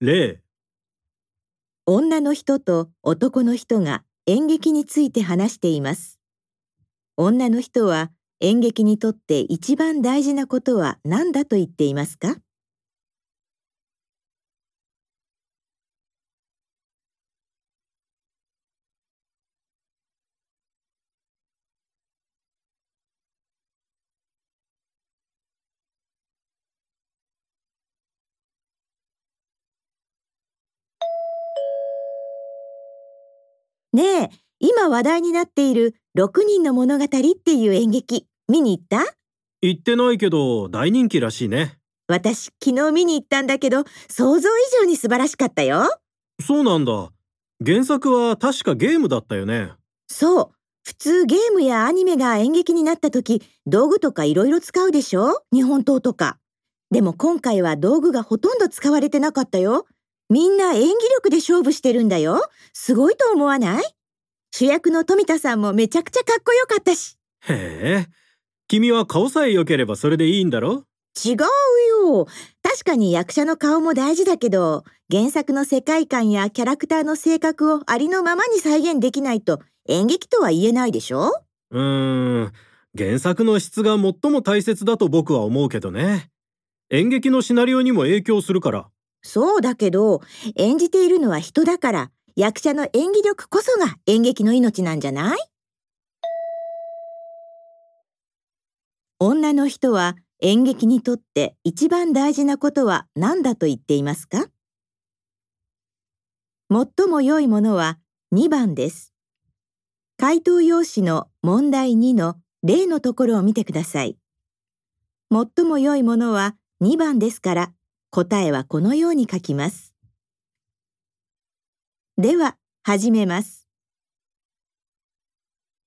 例、女の人と男の人が演劇について話しています。女の人は演劇にとって一番大事なことは何だと言っていますか？ねえ、今話題になっている6人の物語っていう演劇、見に行った？言ってないけど大人気らしいね。私、昨日見に行ったんだけど、想像以上に素晴らしかったよ。そうなんだ。原作は確かゲームだったよね。そう。普通ゲームやアニメが演劇になった時、道具とかいろいろ使うでしょ？日本刀とか。でも今回は道具がほとんど使われてなかったよ。みんな演技力で勝負してるんだよ。すごいと思わない？主役の富田さんもめちゃくちゃかっこよかったし。へえ。君は顔さえ良ければそれでいいんだろ？違うよ。確かに役者の顔も大事だけど、原作の世界観やキャラクターの性格をありのままに再現できないと演劇とは言えないでしょ？うーん。原作の質が最も大切だと僕は思うけどね。演劇のシナリオにも影響するから。そうだけど、演じているのは人だから、役者の演技力こそが演劇の命なんじゃない？女の人は演劇にとって一番大事なことは何だと言っていますか？最も良いものは2番です。回答用紙の問題2の例のところを見てください。最も良いものは2番ですから、答えはこのように書きます。では、始めます。